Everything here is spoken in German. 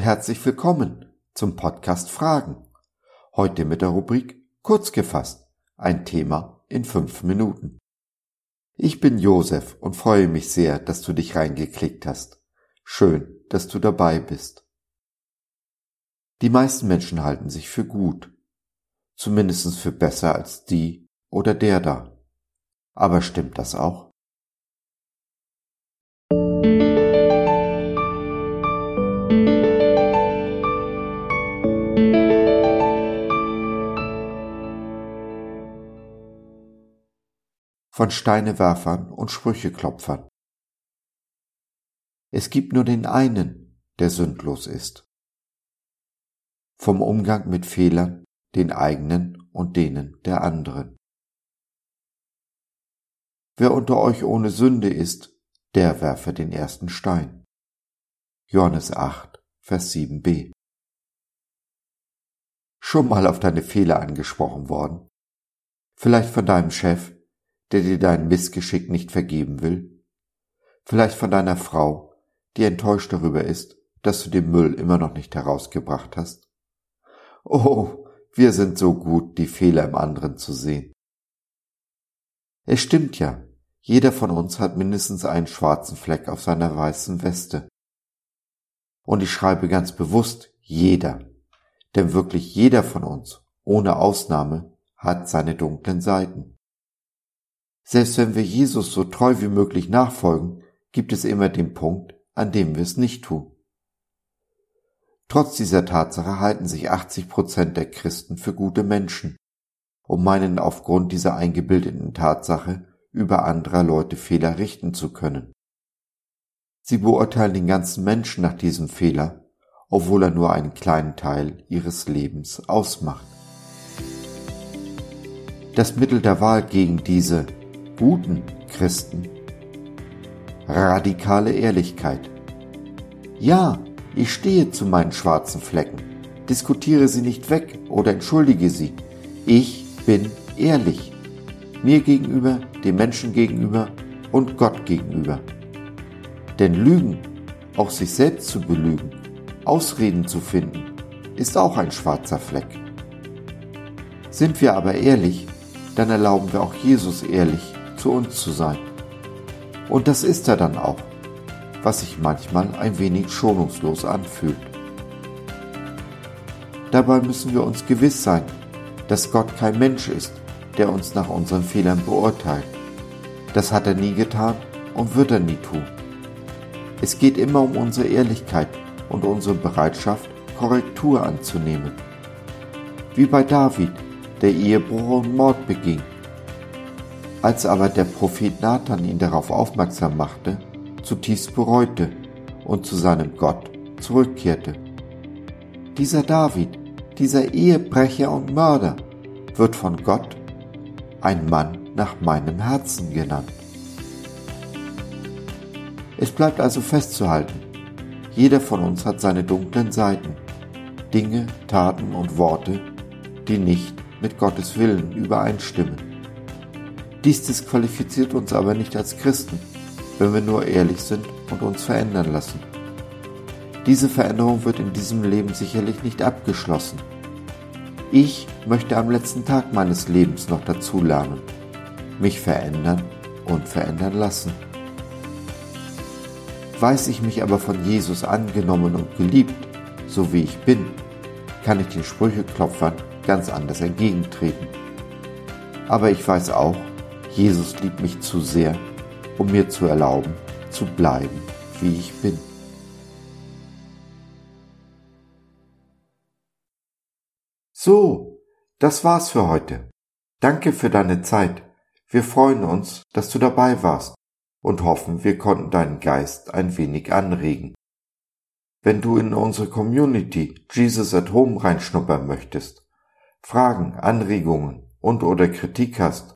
herzlich willkommen zum Podcast Fragen. Heute mit der Rubrik Kurz gefasst, ein Thema in fünf Minuten. Ich bin Josef und freue mich sehr, dass du dich reingeklickt hast. Schön, dass du dabei bist. Die meisten Menschen halten sich für gut, zumindest für besser als die oder der da. Aber stimmt das auch? Von Steinewerfern und Sprücheklopfern. Es gibt nur den einen, der sündlos ist. Vom Umgang mit Fehlern, den eigenen und denen der anderen. Wer unter euch ohne Sünde ist, der werfe den ersten Stein. Johannes 8, Vers 7b. Schon mal auf deine Fehler angesprochen worden? Vielleicht von deinem Chef, der dir dein Missgeschick nicht vergeben will? Vielleicht von deiner Frau, die enttäuscht darüber ist, dass du den Müll immer noch nicht herausgebracht hast? Oh, wir sind so gut, die Fehler im anderen zu sehen. Es stimmt ja, jeder von uns hat mindestens einen schwarzen Fleck auf seiner weißen Weste. Und ich schreibe ganz bewusst jeder, denn wirklich jeder von uns, ohne Ausnahme, hat seine dunklen Seiten. Selbst wenn wir Jesus so treu wie möglich nachfolgen, gibt es immer den Punkt, an dem wir es nicht tun. Trotz dieser Tatsache halten sich 80 Prozent der Christen für gute Menschen und meinen aufgrund dieser eingebildeten Tatsache über anderer Leute Fehler richten zu können. Sie beurteilen den ganzen Menschen nach diesem Fehler, obwohl er nur einen kleinen Teil ihres Lebens ausmacht. Das Mittel der Wahl gegen diese guten Christen. Radikale Ehrlichkeit. Ja, ich stehe zu meinen schwarzen Flecken, diskutiere sie nicht weg oder entschuldige sie. Ich bin ehrlich. Mir gegenüber, dem Menschen gegenüber und Gott gegenüber. Denn Lügen, auch sich selbst zu belügen, Ausreden zu finden, ist auch ein schwarzer Fleck. Sind wir aber ehrlich, dann erlauben wir auch Jesus ehrlich zu uns zu sein. Und das ist er dann auch, was sich manchmal ein wenig schonungslos anfühlt. Dabei müssen wir uns gewiss sein, dass Gott kein Mensch ist, der uns nach unseren Fehlern beurteilt. Das hat er nie getan und wird er nie tun. Es geht immer um unsere Ehrlichkeit und unsere Bereitschaft, Korrektur anzunehmen. Wie bei David, der Ehebruch und Mord beging als aber der Prophet Nathan ihn darauf aufmerksam machte, zutiefst bereute und zu seinem Gott zurückkehrte. Dieser David, dieser Ehebrecher und Mörder, wird von Gott ein Mann nach meinem Herzen genannt. Es bleibt also festzuhalten, jeder von uns hat seine dunklen Seiten, Dinge, Taten und Worte, die nicht mit Gottes Willen übereinstimmen. Dies disqualifiziert uns aber nicht als Christen, wenn wir nur ehrlich sind und uns verändern lassen. Diese Veränderung wird in diesem Leben sicherlich nicht abgeschlossen. Ich möchte am letzten Tag meines Lebens noch dazulernen, mich verändern und verändern lassen. Weiß ich mich aber von Jesus angenommen und geliebt, so wie ich bin, kann ich den Sprücheklopfern ganz anders entgegentreten. Aber ich weiß auch, Jesus liebt mich zu sehr, um mir zu erlauben, zu bleiben, wie ich bin. So, das war's für heute. Danke für deine Zeit. Wir freuen uns, dass du dabei warst und hoffen, wir konnten deinen Geist ein wenig anregen. Wenn du in unsere Community Jesus at Home reinschnuppern möchtest, Fragen, Anregungen und oder Kritik hast,